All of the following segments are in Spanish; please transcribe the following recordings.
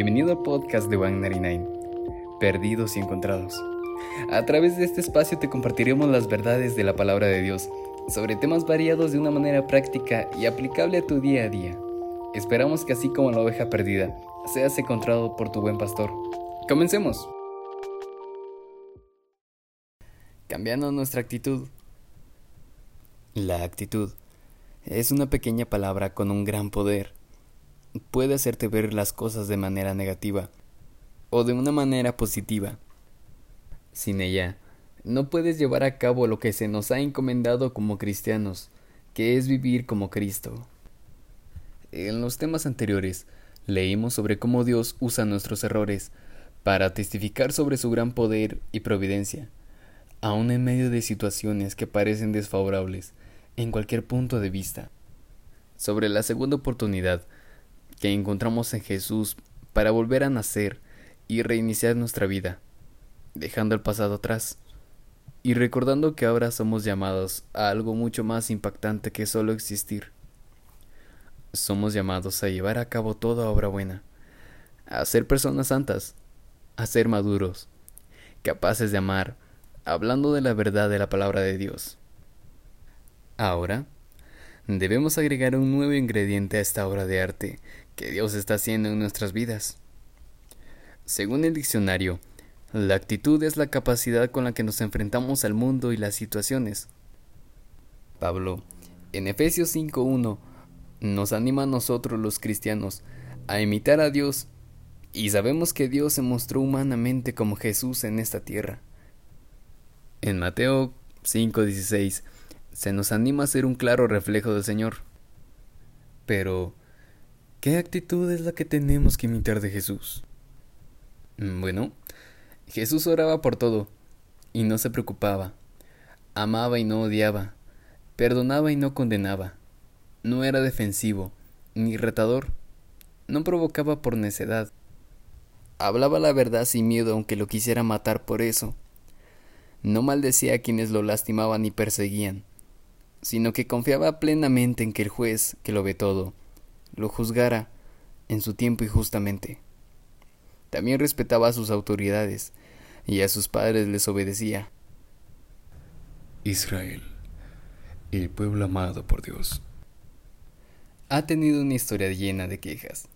Bienvenido al podcast de 199, Perdidos y Encontrados. A través de este espacio te compartiremos las verdades de la palabra de Dios sobre temas variados de una manera práctica y aplicable a tu día a día. Esperamos que así como la oveja perdida, seas encontrado por tu buen pastor. Comencemos. Cambiando nuestra actitud. La actitud es una pequeña palabra con un gran poder. Puede hacerte ver las cosas de manera negativa o de una manera positiva. Sin ella, no puedes llevar a cabo lo que se nos ha encomendado como cristianos, que es vivir como Cristo. En los temas anteriores, leímos sobre cómo Dios usa nuestros errores para testificar sobre su gran poder y providencia, aun en medio de situaciones que parecen desfavorables en cualquier punto de vista. Sobre la segunda oportunidad que encontramos en Jesús para volver a nacer y reiniciar nuestra vida, dejando el pasado atrás y recordando que ahora somos llamados a algo mucho más impactante que solo existir. Somos llamados a llevar a cabo toda obra buena, a ser personas santas, a ser maduros, capaces de amar, hablando de la verdad de la palabra de Dios. Ahora, debemos agregar un nuevo ingrediente a esta obra de arte que Dios está haciendo en nuestras vidas. Según el diccionario, la actitud es la capacidad con la que nos enfrentamos al mundo y las situaciones. Pablo, en Efesios 5.1, nos anima a nosotros los cristianos a imitar a Dios y sabemos que Dios se mostró humanamente como Jesús en esta tierra. En Mateo 5.16 se nos anima a ser un claro reflejo del Señor. Pero, ¿qué actitud es la que tenemos que imitar de Jesús? Bueno, Jesús oraba por todo, y no se preocupaba, amaba y no odiaba, perdonaba y no condenaba, no era defensivo, ni retador, no provocaba por necedad, hablaba la verdad sin miedo aunque lo quisiera matar por eso, no maldecía a quienes lo lastimaban y perseguían, sino que confiaba plenamente en que el juez, que lo ve todo, lo juzgara en su tiempo y justamente. También respetaba a sus autoridades y a sus padres les obedecía. Israel, el pueblo amado por Dios. Ha tenido una historia llena de quejas,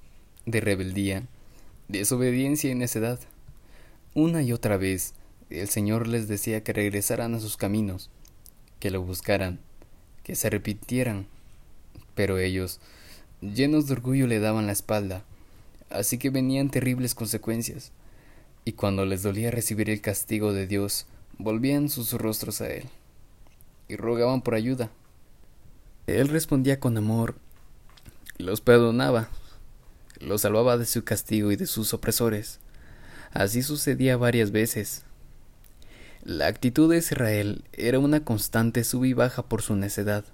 de rebeldía, desobediencia y necedad. Una y otra vez el Señor les decía que regresaran a sus caminos, que lo buscaran, que se arrepintieran. Pero ellos, llenos de orgullo, le daban la espalda así que venían terribles consecuencias, y cuando les dolía recibir el castigo de Dios, volvían sus rostros a Él, y rogaban por ayuda. Él respondía con amor, los perdonaba, los salvaba de su castigo y de sus opresores. Así sucedía varias veces. La actitud de Israel era una constante sub y baja por su necedad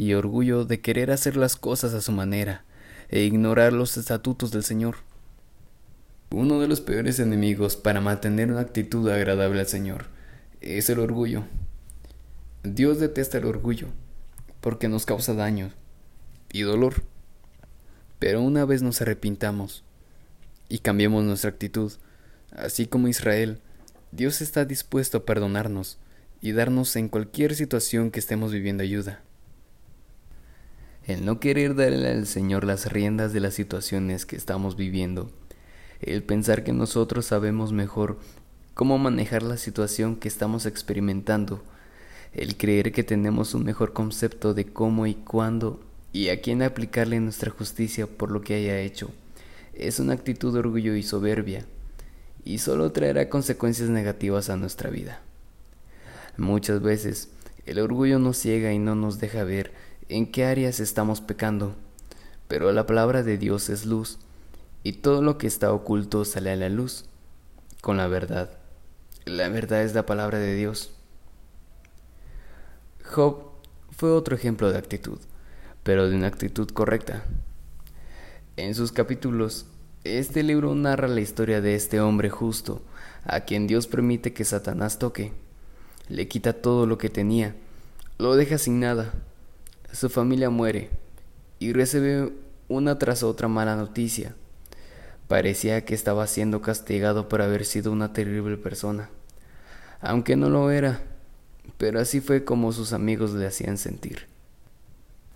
y orgullo de querer hacer las cosas a su manera, e ignorar los estatutos del Señor. Uno de los peores enemigos para mantener una actitud agradable al Señor es el orgullo. Dios detesta el orgullo porque nos causa daño y dolor. Pero una vez nos arrepintamos y cambiemos nuestra actitud, así como Israel, Dios está dispuesto a perdonarnos y darnos en cualquier situación que estemos viviendo ayuda el no querer darle al Señor las riendas de las situaciones que estamos viviendo, el pensar que nosotros sabemos mejor cómo manejar la situación que estamos experimentando, el creer que tenemos un mejor concepto de cómo y cuándo y a quién aplicarle nuestra justicia por lo que haya hecho, es una actitud de orgullo y soberbia, y solo traerá consecuencias negativas a nuestra vida. Muchas veces el orgullo nos ciega y no nos deja ver en qué áreas estamos pecando, pero la palabra de Dios es luz, y todo lo que está oculto sale a la luz, con la verdad. La verdad es la palabra de Dios. Job fue otro ejemplo de actitud, pero de una actitud correcta. En sus capítulos, este libro narra la historia de este hombre justo, a quien Dios permite que Satanás toque. Le quita todo lo que tenía, lo deja sin nada, su familia muere y recibe una tras otra mala noticia. Parecía que estaba siendo castigado por haber sido una terrible persona, aunque no lo era, pero así fue como sus amigos le hacían sentir.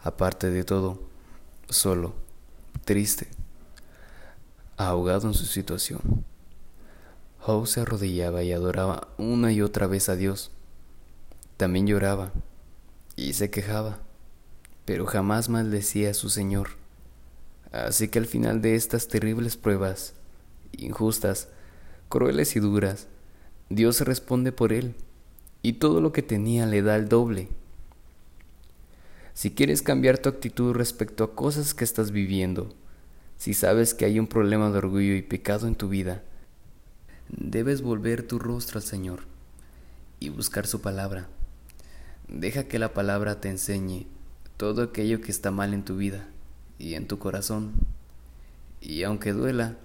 Aparte de todo, solo, triste, ahogado en su situación. Howe se arrodillaba y adoraba una y otra vez a Dios. También lloraba y se quejaba, pero jamás maldecía a su Señor. Así que al final de estas terribles pruebas, injustas, crueles y duras, Dios responde por él, y todo lo que tenía le da el doble. Si quieres cambiar tu actitud respecto a cosas que estás viviendo, si sabes que hay un problema de orgullo y pecado en tu vida, Debes volver tu rostro al Señor y buscar su palabra. Deja que la palabra te enseñe todo aquello que está mal en tu vida y en tu corazón. Y aunque duela,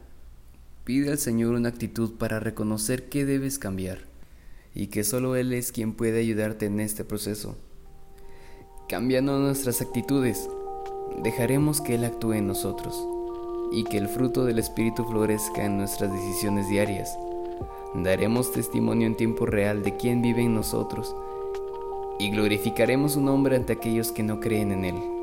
pide al Señor una actitud para reconocer que debes cambiar y que solo Él es quien puede ayudarte en este proceso. Cambiando nuestras actitudes, dejaremos que Él actúe en nosotros y que el fruto del Espíritu florezca en nuestras decisiones diarias daremos testimonio en tiempo real de quién vive en nosotros y glorificaremos su nombre ante aquellos que no creen en Él.